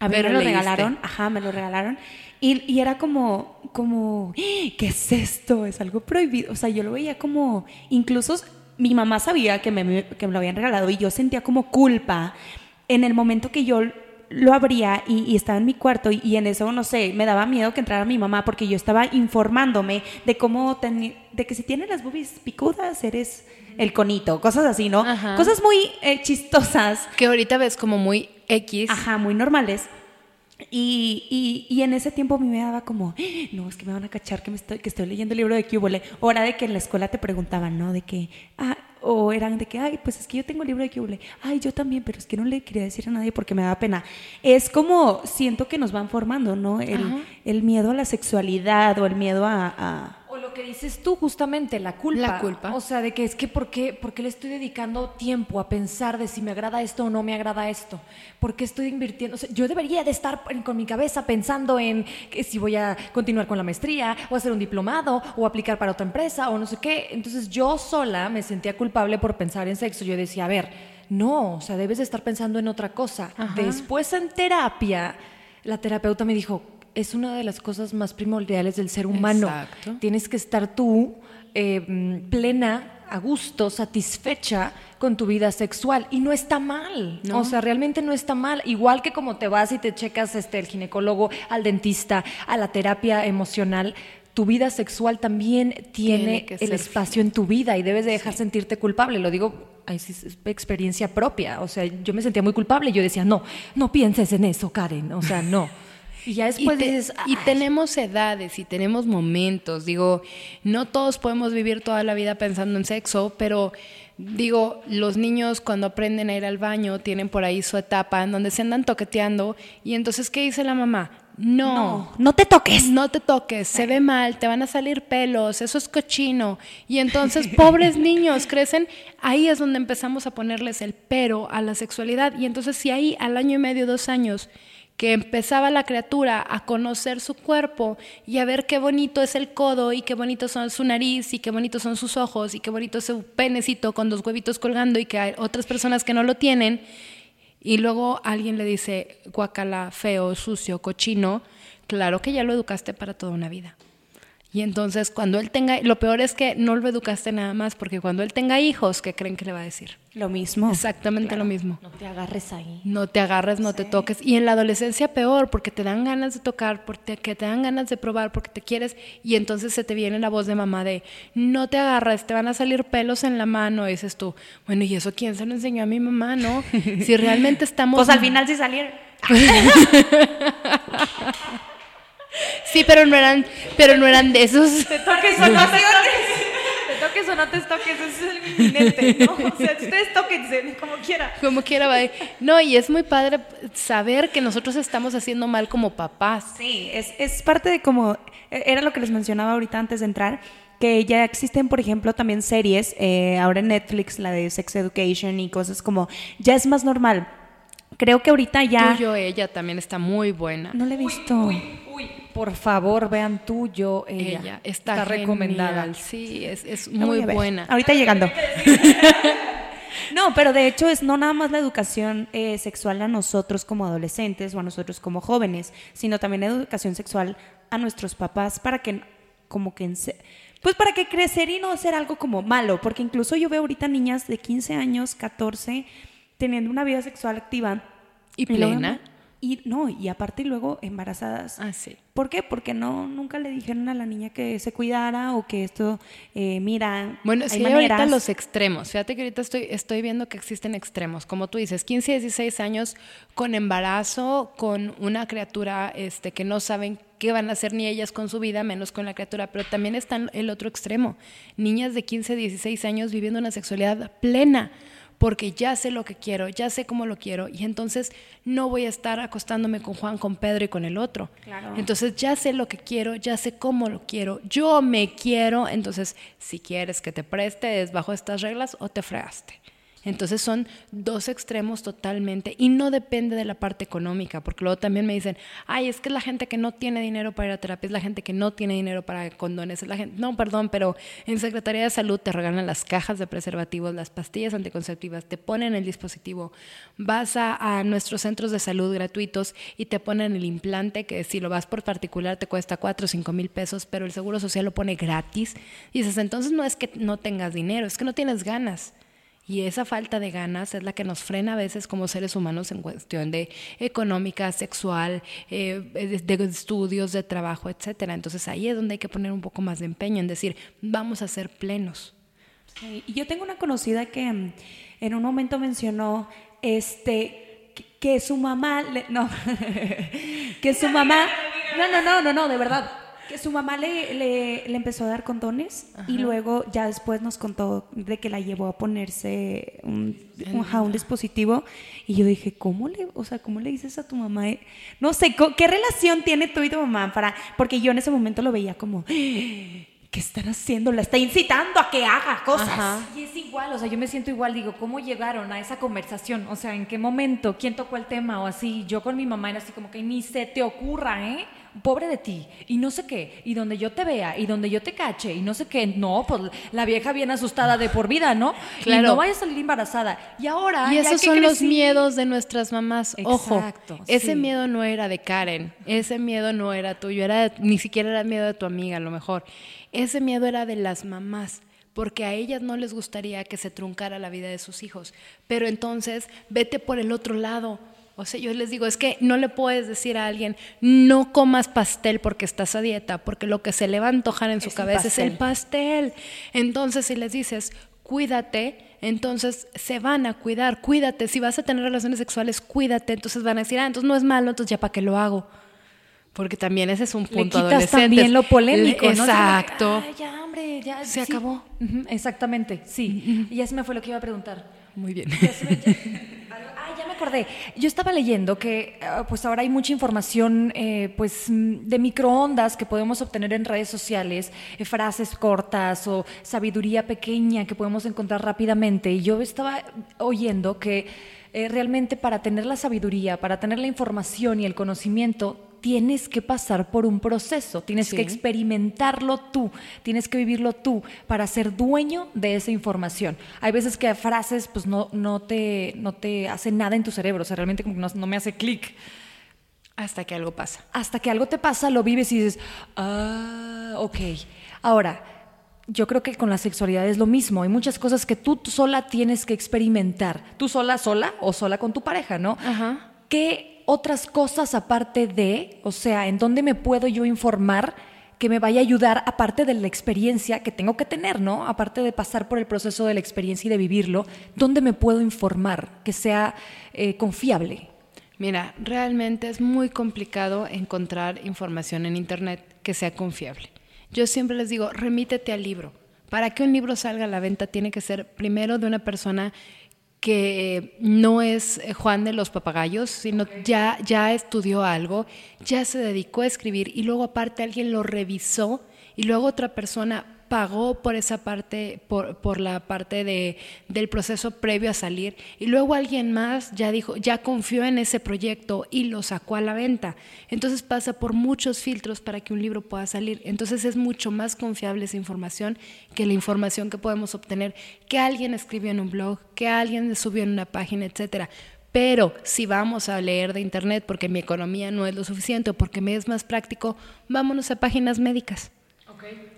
Speaker 3: A ver,
Speaker 4: Pero
Speaker 3: me lo
Speaker 4: leíste.
Speaker 3: regalaron, ajá, me lo regalaron. Y, y era como, como, "¡Ah! ¿qué es esto? Es algo prohibido. O sea, yo lo veía como, incluso mi mamá sabía que me, que me lo habían regalado y yo sentía como culpa en el momento que yo lo abría y, y estaba en mi cuarto y, y en eso, no sé, me daba miedo que entrara mi mamá porque yo estaba informándome de cómo, teni- de que si tienes las boobies picudas eres el conito, cosas así, ¿no?
Speaker 4: Ajá.
Speaker 3: Cosas muy eh, chistosas
Speaker 4: Que ahorita ves como muy X.
Speaker 3: Ajá, muy normales. Y, y, y en ese tiempo a mí me daba como, "Ah, no, es que me van a cachar que, me estoy, que estoy leyendo el libro de Cúbole. O era de que en la escuela te preguntaban, ¿no? De que, ah, o eran de que, ay, pues es que yo tengo el libro de Cúbole. Ay, yo también, pero es que no le quería decir a nadie porque me daba pena. Es como, siento que nos van formando, ¿no? El, el miedo a la sexualidad o el miedo a...
Speaker 2: lo que dices tú, justamente, la culpa.
Speaker 4: La culpa.
Speaker 2: O sea, de que es que ¿por qué, por qué le estoy dedicando tiempo a pensar de si me agrada esto o no me agrada esto? ¿Por qué estoy invirtiendo? O sea, yo debería de estar con mi cabeza pensando en que si voy a continuar con la maestría o hacer un diplomado o aplicar para otra empresa o no sé qué. Entonces yo sola me sentía culpable por pensar en sexo. Yo decía, a ver, no, o sea, debes de estar pensando en otra cosa. Después en terapia, la terapeuta me dijo, es una de las cosas más primordiales del ser humano.
Speaker 4: Exacto.
Speaker 2: Tienes que estar tú eh, mm, plena, a gusto, satisfecha con tu vida sexual. Y no está mal.
Speaker 4: No.
Speaker 2: O sea, realmente no está mal. Igual que como te vas y te checas este, el ginecólogo, al dentista, a la terapia emocional. Tu vida sexual también tiene, el espacio en tu vida y debes de dejar sentirte culpable. Lo digo, es experiencia propia. O sea, yo me sentía muy culpable. Yo decía, no, no pienses en eso, Karen. O sea, no. Y ya después
Speaker 4: y, te-
Speaker 2: dices,
Speaker 4: y
Speaker 2: "Ay".
Speaker 4: tenemos edades y tenemos momentos. Digo, no todos podemos vivir toda la vida pensando en sexo, pero digo, los niños cuando aprenden a ir al baño tienen por ahí su etapa en donde se andan toqueteando. Y entonces, ¿qué dice la mamá? No.
Speaker 3: No, no te toques.
Speaker 4: No te toques, se ve mal, te van a salir pelos, eso es cochino. Y entonces, pobres niños crecen, ahí es donde empezamos a ponerles el pero a la sexualidad. Y entonces, si ahí al año y medio, dos años, que empezaba la criatura a conocer su cuerpo y a ver qué bonito es el codo y qué bonito son su nariz y qué bonitos son sus ojos y qué bonito es su penecito con dos huevitos colgando y que hay otras personas que no lo tienen, y luego alguien le dice guacala, feo, sucio, cochino, claro que ya lo educaste para toda una vida. Y entonces cuando él tenga, lo peor es que no lo educaste nada más, porque cuando él tenga hijos, ¿qué creen que le va a decir?
Speaker 3: Lo mismo.
Speaker 4: Exactamente lo mismo.
Speaker 2: No te agarres ahí.
Speaker 4: No te agarres, no te toques. Y en la adolescencia peor, porque te dan ganas de tocar, porque te, dan ganas de probar, porque te quieres, y entonces se te viene la voz de mamá de, no te agarres, te van a salir pelos en la mano. Y dices tú, bueno, ¿y eso quién se lo enseñó a mi mamá, no? Si realmente estamos...
Speaker 3: Pues al final sí salieron.
Speaker 4: Sí, pero no eran, pero no eran de esos.
Speaker 2: Te toques o no te toques. Te toques o no te toques, eso es el inminente, ¿no? O sea, ustedes tóquense como quiera.
Speaker 4: Como quiera, va. No, y es muy padre saber que nosotros estamos haciendo mal como papás.
Speaker 3: Sí, es, es parte de como, era lo que les mencionaba ahorita antes de entrar, que ya existen, por ejemplo, también series, eh, ahora en Netflix, la de Sex Education y cosas como, ya es más normal. Creo que ahorita ya...
Speaker 4: Tuyo, ella también está muy buena.
Speaker 3: No la he visto.
Speaker 2: Uy, por favor, vean tú, yo, ella.
Speaker 4: Ella está,
Speaker 2: recomendada.
Speaker 4: Sí, es, es muy buena.
Speaker 3: Ahorita llegando. No, pero de hecho es no nada más la educación eh, sexual a nosotros como adolescentes o a nosotros como jóvenes, sino también educación sexual a nuestros papás para que como que pues para que crecer y no hacer algo como malo, porque incluso yo veo ahorita niñas de 15 años, 14 teniendo una vida sexual activa
Speaker 4: Y plena.
Speaker 3: y no, y aparte luego embarazadas.
Speaker 4: Ah, sí.
Speaker 3: ¿Por qué? Porque no nunca le dijeron a la niña que se cuidara o que esto eh, mira,
Speaker 4: Bueno,
Speaker 3: hay
Speaker 4: que hay ahorita
Speaker 3: maneras.
Speaker 4: los extremos. Fíjate que ahorita estoy, estoy viendo que existen extremos. Como tú dices, 15, 16 años con embarazo, con una criatura este, que no saben qué van a hacer ni ellas con su vida, menos con la criatura. Pero también está el otro extremo. Niñas de 15, 16 años viviendo una sexualidad plena. Porque ya sé lo que quiero, ya sé cómo lo quiero, y entonces no voy a estar acostándome con Juan, con Pedro y con el otro.
Speaker 3: Claro.
Speaker 4: Entonces ya sé lo que quiero, ya sé cómo lo quiero, yo me quiero, entonces si quieres que te preste es bajo estas reglas o te fregaste. Entonces son dos extremos totalmente y no depende de la parte económica, porque luego también me dicen, ay, es que la gente que no tiene dinero para ir a terapia, es la gente que no tiene dinero para condones, es la gente, no, perdón, pero en Secretaría de Salud te regalan las cajas de preservativos, las pastillas anticonceptivas, te ponen el dispositivo, vas a, a nuestros centros de salud gratuitos y te ponen el implante, que si lo vas por particular te cuesta 4 o 5 mil pesos, pero el Seguro Social lo pone gratis. Y dices, entonces no es que no tengas dinero, es que no tienes ganas. Y esa falta de ganas es la que nos frena a veces como seres humanos en cuestión de económica, sexual, eh, de, estudios, de trabajo, etcétera. Entonces ahí es donde hay que poner un poco más de empeño en decir, vamos a ser plenos.
Speaker 3: y yo tengo una conocida que mm, en un momento mencionó este que, su mamá no que su mamá no no no no no de verdad que su mamá le, le, empezó a dar condones y luego ya después nos contó de que la llevó a ponerse un, un, dispositivo y yo dije, ¿cómo le, o sea, cómo le dices a tu mamá? No sé, ¿qué relación tiene tú y tu mamá para, porque yo en ese momento lo veía como, ¿qué están haciendo? La está incitando a que haga cosas.
Speaker 2: Y es igual, o sea, yo me siento igual, digo, ¿cómo llegaron a esa conversación? O sea, ¿en qué momento? ¿Quién tocó el tema? O así, yo con mi mamá era así como que ni se te ocurra, ¿eh? Pobre de ti, y no sé qué, y donde yo te vea, y donde yo te cache, y no sé qué, no, pues la vieja bien asustada de por vida, ¿no? Claro. Y no vaya a salir embarazada. Y ahora...
Speaker 4: Y esos son los miedos de nuestras mamás. Ojo, ese miedo no era de Karen, ese miedo no era tuyo, era ni siquiera era miedo de tu amiga, a lo mejor. Ese miedo era de las mamás porque a ellas no les gustaría que se truncara la vida de sus hijos. Pero entonces, vete por el otro lado, o sea, yo les digo, es que no le puedes decir a alguien, no comas pastel porque estás a dieta, porque lo que se le va a antojar en su cabeza es el pastel. Entonces, si les dices, cuídate, entonces se van a cuidar, cuídate. Si vas a tener relaciones sexuales, cuídate. Entonces van a decir, ah, entonces no es malo, entonces ya para qué lo hago. Porque también ese es un punto
Speaker 2: Le quitas también lo polémico,
Speaker 4: Exacto.
Speaker 2: ya, hombre, ya.
Speaker 4: Se acabó.
Speaker 2: exactamente, sí. Y ya se me fue lo que iba a preguntar.
Speaker 4: Muy bien.
Speaker 2: ya me acordé. Yo estaba leyendo que ah, pues ahora hay mucha información eh, pues de microondas que podemos obtener en redes sociales, eh, frases cortas o sabiduría pequeña que podemos encontrar rápidamente. Y yo estaba oyendo que eh, realmente para tener la sabiduría, para tener la información y el conocimiento, tienes que pasar por un proceso, tienes que experimentarlo tú, tienes que vivirlo tú para ser dueño de esa información. Hay veces que frases pues no, no, te, no te hacen nada en tu cerebro, o sea, realmente como que no, no me hace clic.
Speaker 4: Hasta que algo pasa.
Speaker 2: Hasta que algo te pasa, lo vives y dices, ah, ok. Ahora, yo creo que con la sexualidad es lo mismo. Hay muchas cosas que tú sola tienes que experimentar. Tú sola, sola o sola con tu pareja, ¿no?
Speaker 4: Ajá.
Speaker 2: ¿Qué otras cosas aparte de, o sea, en dónde me puedo yo informar que me vaya a ayudar aparte de la experiencia que tengo que tener, ¿no? Aparte de pasar por el proceso de la experiencia y de vivirlo, ¿dónde me puedo informar que sea eh, confiable?
Speaker 4: Mira, realmente es muy complicado encontrar información en Internet que sea confiable. Yo siempre les digo, remítete al libro. Para que un libro salga a la venta tiene que ser primero de una persona que no es eh, Juan de los papagayos, sino ya, ya estudió algo, ya se dedicó a escribir y luego aparte alguien lo revisó y luego otra persona pagó por esa parte, por, por la parte de, del proceso previo a salir y luego alguien más ya dijo, ya confió en ese proyecto y lo sacó a la venta. Entonces pasa por muchos filtros para que un libro pueda salir. Entonces es mucho más confiable esa información que la información que podemos obtener que alguien escribió en un blog, que alguien subió en una página, etcétera. Pero si vamos a leer de internet porque mi economía no es lo suficiente o porque me es más práctico, vámonos a páginas médicas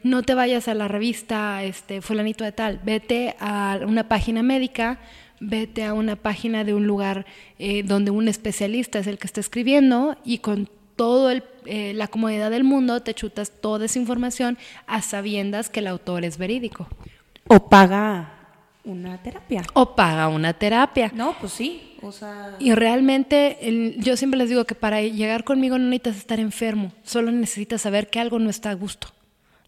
Speaker 4: no te vayas a la revista este, fulanito de tal, vete a una página médica, vete a una página de un lugar eh, donde un especialista es el que está escribiendo y con toda eh, la comodidad del mundo te chutas toda esa información a sabiendas que el autor es verídico.
Speaker 3: O paga una terapia.
Speaker 4: O paga una terapia.
Speaker 3: No, pues sí.
Speaker 4: Y realmente yo siempre les digo que para llegar conmigo no necesitas estar enfermo, solo necesitas saber que algo no está a gusto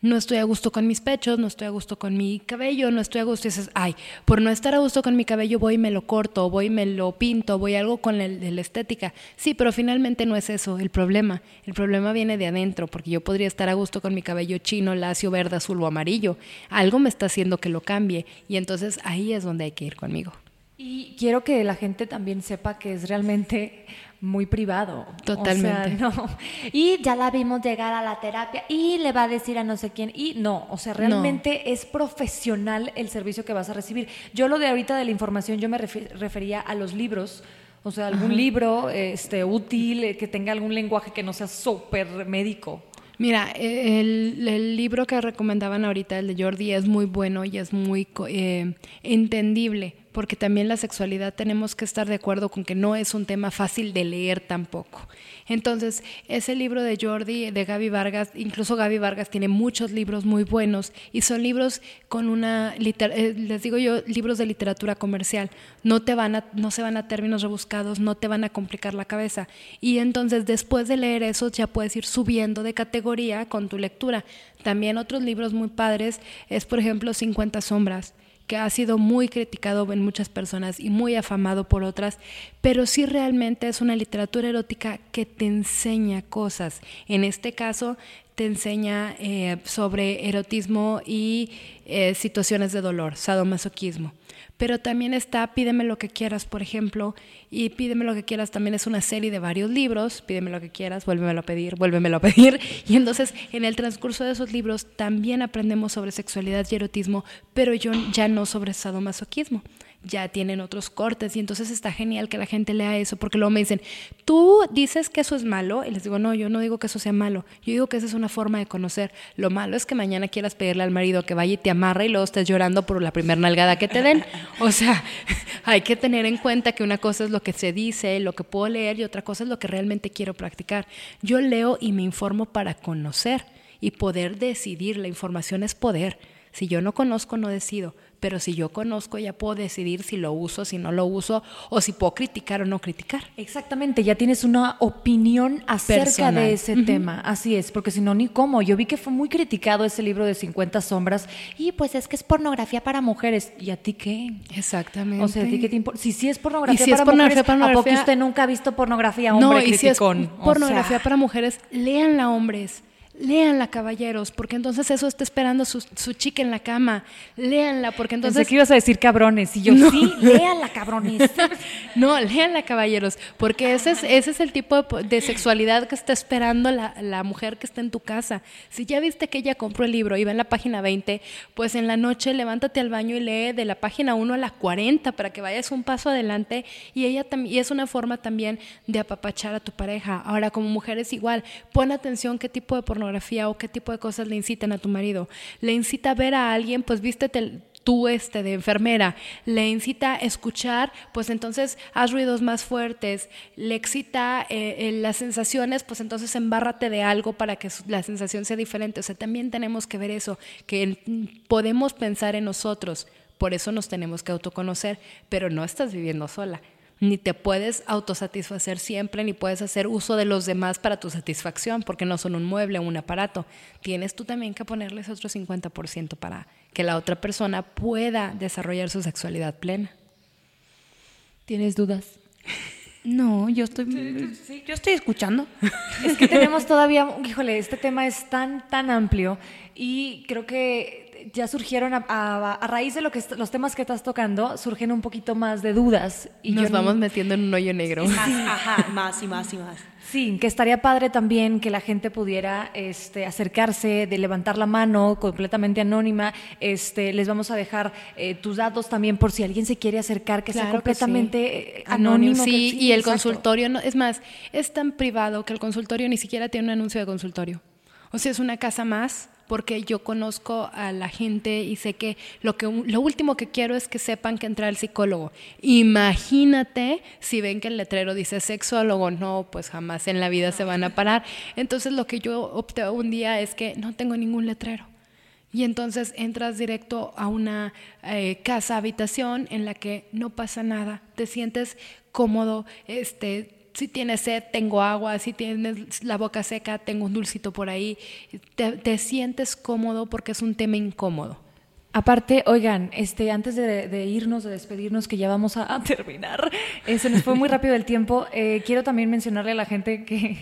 Speaker 4: no estoy a gusto con mis pechos, no estoy a gusto con mi cabello, no estoy a gusto. Y dices, ay, por no estar a gusto con mi cabello voy y me lo corto, voy y me lo pinto, voy algo con la, la estética. Sí, pero finalmente no es eso el problema. El problema viene de adentro, porque yo podría estar a gusto con mi cabello chino, lacio, verde, azul o amarillo. Algo me está haciendo que lo cambie y entonces ahí es donde hay que ir conmigo.
Speaker 2: Y quiero que la gente también sepa que es realmente muy privado.
Speaker 4: Totalmente.
Speaker 2: O sea, no. Y ya la vimos llegar a la terapia y le va a decir a no sé quién. Y no, o sea, realmente es profesional el servicio que vas a recibir. Yo lo de ahorita de la información, yo me refería a los libros. O sea, algún libro este, útil, eh, que tenga algún lenguaje que no sea súper médico.
Speaker 4: Mira, el, libro que recomendaban ahorita, el de Jordi, es muy bueno y es muy eh, entendible porque también la sexualidad tenemos que estar de acuerdo con que no es un tema fácil de leer tampoco. Entonces, ese libro de Jordi, de Gaby Vargas, incluso Gaby Vargas tiene muchos libros muy buenos y son libros con una, eh, les digo yo, libros de literatura comercial. No, te van a, no se van a términos rebuscados, no te van a complicar la cabeza. Y entonces, después de leer eso, ya puedes ir subiendo de categoría con tu lectura. También otros libros muy padres es, por ejemplo, 50 sombras que ha sido muy criticado en muchas personas y muy afamado por otras, pero sí realmente es una literatura erótica que te enseña cosas. En este caso, te enseña eh, sobre erotismo y eh, situaciones de dolor, sadomasoquismo pero también está Pídeme lo que quieras, por ejemplo, y Pídeme lo que quieras también es una serie de varios libros, Pídeme lo que quieras, vuélvemelo a pedir, vuélvemelo a pedir, y entonces en el transcurso de esos libros también aprendemos sobre sexualidad y erotismo, pero yo ya no sobre sadomasoquismo ya tienen otros cortes y entonces está genial que la gente lea eso porque luego me dicen, tú dices que eso es malo y les digo, no, yo no digo que eso sea malo, yo digo que esa es una forma de conocer. Lo malo es que mañana quieras pedirle al marido que vaya y te amarre y luego estés llorando por la primera nalgada que te den. O sea, hay que tener en cuenta que una cosa es lo que se dice, lo que puedo leer y otra cosa es lo que realmente quiero practicar. Yo leo y me informo para conocer y poder decidir. La información es poder. Si yo no conozco, no decido pero si yo conozco ya puedo decidir si lo uso, si no lo uso, o si puedo criticar o no criticar.
Speaker 2: Exactamente, ya tienes una opinión acerca de ese tema, así es, porque si no, ni cómo. Yo vi que fue muy criticado ese libro de 50 sombras, y pues es que es pornografía para mujeres, ¿y a ti qué?
Speaker 4: Exactamente.
Speaker 2: O sea, ¿a ti qué te importa? Si sí es pornografía, para, mujeres, ¿a poco usted nunca ha visto pornografía hombre
Speaker 4: No, y si es pornografía para mujeres, léanla hombres Léanla, caballeros, porque entonces eso está esperando su, su chica en la cama. Léanla, porque entonces.
Speaker 2: Pensé que ibas a decir cabrones. Y yo, sí, léanla, cabrones.
Speaker 4: no, léanla, caballeros, porque ese es, ese es el tipo de, sexualidad que está esperando la, la, mujer que está en tu casa. Si ya viste que ella compró el libro y va en la página 20, pues en la noche levántate al baño y lee de la página 1 a la 40 para que vayas un paso adelante. Y ella también, y es una forma también de apapachar a tu pareja. Ahora, como mujer es igual, pon atención qué tipo de pornografía o qué tipo de cosas le incitan a tu marido. Le incita a ver a alguien, pues vístete tú este de enfermera, le incita a escuchar, pues entonces haz ruidos más fuertes, le excita eh, las sensaciones, pues entonces embárrate de algo para que la sensación sea diferente. O sea, también tenemos que ver eso, que podemos pensar en nosotros, por eso nos tenemos que autoconocer, pero no estás viviendo sola ni te puedes autosatisfacer siempre, ni puedes hacer uso de los demás para tu satisfacción, porque no son un mueble o un aparato. Tienes tú también que ponerles otro 50% para que la otra persona pueda desarrollar su sexualidad plena.
Speaker 2: ¿Tienes dudas?
Speaker 3: No, yo estoy, yo estoy escuchando.
Speaker 2: Es que tenemos todavía, híjole, este tema es tan, tan amplio y creo que ya surgieron a, raíz de lo que los temas que estás tocando, surgen un poquito más de dudas.
Speaker 4: Y Nos vamos metiendo en un hoyo negro.
Speaker 3: Más, ajá, más y más y más.
Speaker 2: Sí, que estaría padre también que la gente pudiera este, acercarse, de levantar la mano completamente anónima. Este, les vamos a dejar eh, tus datos también por si alguien se quiere acercar, que sea completamente eh, anónimo.
Speaker 4: Sí, y el consultorio, no, es más, es tan privado que el consultorio ni siquiera tiene un anuncio de consultorio. O sea, es una casa más porque yo conozco a la gente y sé que lo, que lo último que quiero es que sepan que entra el psicólogo. Imagínate si ven que el letrero dice sexólogo, no, pues jamás en la vida se van a parar. Entonces lo que yo opté un día es que no tengo ningún letrero. Y entonces entras directo a una eh, casa, habitación en la que no pasa nada, te sientes cómodo, este, si tienes sed, tengo agua, si tienes la boca seca, tengo un dulcito por ahí. Te, sientes cómodo porque es un tema incómodo.
Speaker 2: Aparte, oigan, este, antes de, de irnos, de despedirnos, que ya vamos a, a terminar, eh, se nos fue muy rápido el tiempo. eh, quiero también mencionarle a la gente que,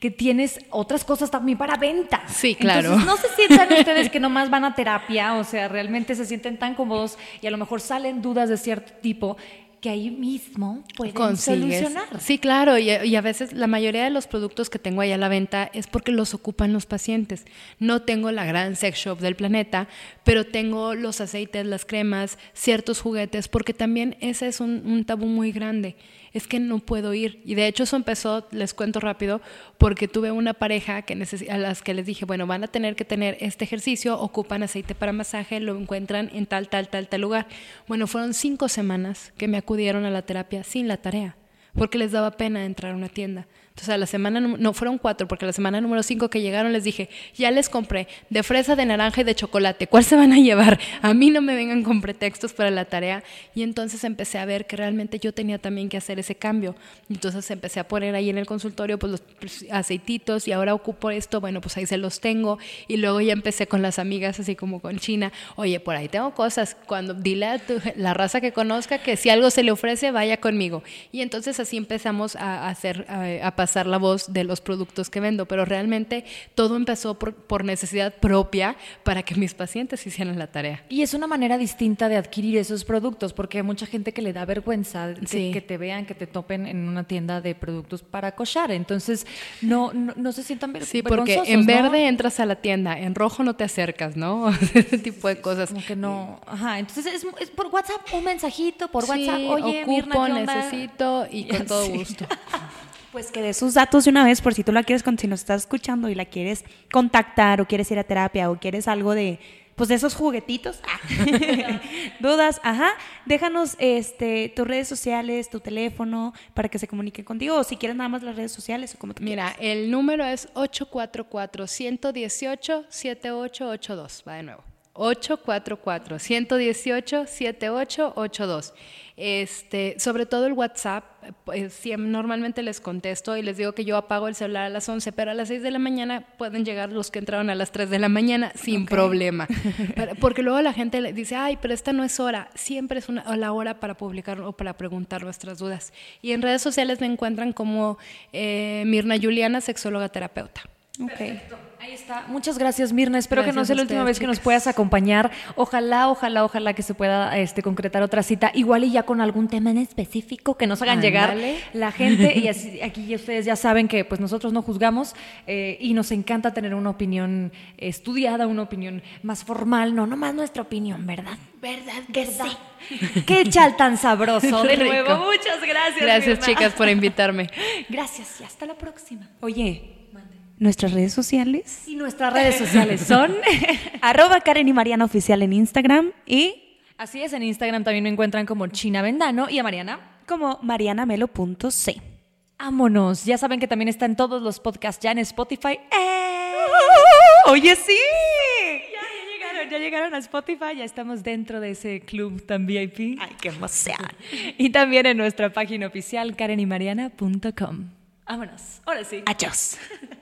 Speaker 2: que tienes otras cosas también para venta.
Speaker 4: Sí, claro.
Speaker 2: Entonces, no se sientan ustedes que nomás van a terapia, o sea, realmente se sienten tan cómodos y a lo mejor salen dudas de cierto tipo que ahí mismo pueden
Speaker 4: consigues.
Speaker 2: solucionar.
Speaker 4: Sí, claro, y, y a veces la mayoría de los productos que tengo ahí a la venta es porque los ocupan los pacientes. No tengo la gran sex shop del planeta, pero tengo los aceites, las cremas, ciertos juguetes, porque también ese es un, un tabú muy grande. Es que no puedo ir. Y de hecho eso empezó, les cuento rápido, porque tuve una pareja que a las que les dije, bueno, van a tener que tener este ejercicio, ocupan aceite para masaje, lo encuentran en tal, tal, tal, tal lugar. Bueno, fueron cinco semanas que me acudieron a la terapia sin la tarea, porque les daba pena entrar a una tienda. Entonces, a la semana, no, fueron cuatro, porque la semana número cinco que llegaron les dije, ya les compré de fresa, de naranja y de chocolate, ¿cuál se van a llevar? A mí no me vengan con pretextos para la tarea. Y entonces empecé a ver que realmente yo tenía también que hacer ese cambio. Entonces empecé a poner ahí en el consultorio pues, los pues, aceititos y ahora ocupo esto, bueno, pues ahí se los tengo. Y luego ya empecé con las amigas, así como con China, oye, por ahí tengo cosas, cuando dile a tu- la raza que conozca que si algo se le ofrece, vaya conmigo. Y entonces así empezamos a hacer, a, a pasar la voz de los productos que vendo, pero realmente todo empezó por, por necesidad propia para que mis pacientes hicieran la tarea.
Speaker 2: Y es una manera distinta de adquirir esos productos, porque hay mucha gente que le da vergüenza
Speaker 4: Sí.
Speaker 2: que te vean, que te topen en una tienda de productos para cochar. Entonces, no, no, no se sientan ver-
Speaker 4: Sí, porque en
Speaker 2: ¿no?
Speaker 4: verde entras a la tienda, en rojo no te acercas, ¿no? Ese tipo de cosas.
Speaker 2: Como que no. Ajá. Entonces, es, es por WhatsApp un mensajito, por
Speaker 4: Sí,
Speaker 2: WhatsApp. Oye,
Speaker 4: ocupo,
Speaker 2: Mirna,
Speaker 4: necesito y con todo gusto.
Speaker 3: Pues que dé sus datos de una vez por si tú la quieres, si nos estás escuchando y la quieres contactar o quieres ir a terapia o quieres algo de, pues de esos juguetitos. Ah. Dudas, ajá. Déjanos este, tus redes sociales, tu teléfono para que se comuniquen contigo o si quieres nada más las redes sociales o como tú
Speaker 4: Mira, el número es 844-118-7882. Va de nuevo. 844-118-7882. Este, sobre todo el WhatsApp, pues, normalmente les contesto y les digo que yo apago el celular a las 11, pero a las 6 de la mañana pueden llegar los que entraron a las 3 de la mañana sin problema. Porque luego la gente dice, ay, pero esta no es hora. Siempre es una, la hora para publicar o para preguntar nuestras dudas. Y en redes sociales me encuentran como eh, Mirna Juliana, sexóloga terapeuta.
Speaker 3: Ok.
Speaker 2: Ahí está. Muchas gracias, Mirna. Espero que no sea la última
Speaker 4: ustedes,
Speaker 2: vez que nos puedas acompañar. Ojalá, ojalá, ojalá que se pueda este, concretar otra cita. Igual y ya con algún tema en específico que nos hagan llegar
Speaker 4: Ándale.
Speaker 2: la gente. Y así- aquí ustedes ya saben que pues nosotros no juzgamos eh, y nos encanta tener una opinión estudiada, una opinión más formal. No, nomás nuestra opinión, ¿verdad? ¿Verdad? ¿Verdad? Qué chal tan sabroso. De nuevo, muchas gracias.
Speaker 4: Gracias,
Speaker 2: Mirna.
Speaker 4: chicas, por invitarme.
Speaker 2: Gracias y hasta la próxima.
Speaker 3: Oye, nuestras redes sociales.
Speaker 2: Y nuestras redes sociales son...
Speaker 3: Arroba Karen y Mariana Oficial en Instagram y
Speaker 2: Así es, en Instagram también me encuentran como China Vendano y a Mariana.
Speaker 3: como marianamelo.c.
Speaker 2: Vámonos. Ya saben que también está en todos los podcasts, ya en Spotify. ¡Eh!
Speaker 3: Oye, sí.
Speaker 2: Ya, ya llegaron, ya llegaron a Spotify, ya estamos dentro de ese club tan VIP.
Speaker 3: Ay, qué emoción.
Speaker 2: Y también en nuestra página oficial, karenymariana.com. Vámonos. Ahora sí.
Speaker 3: Adiós.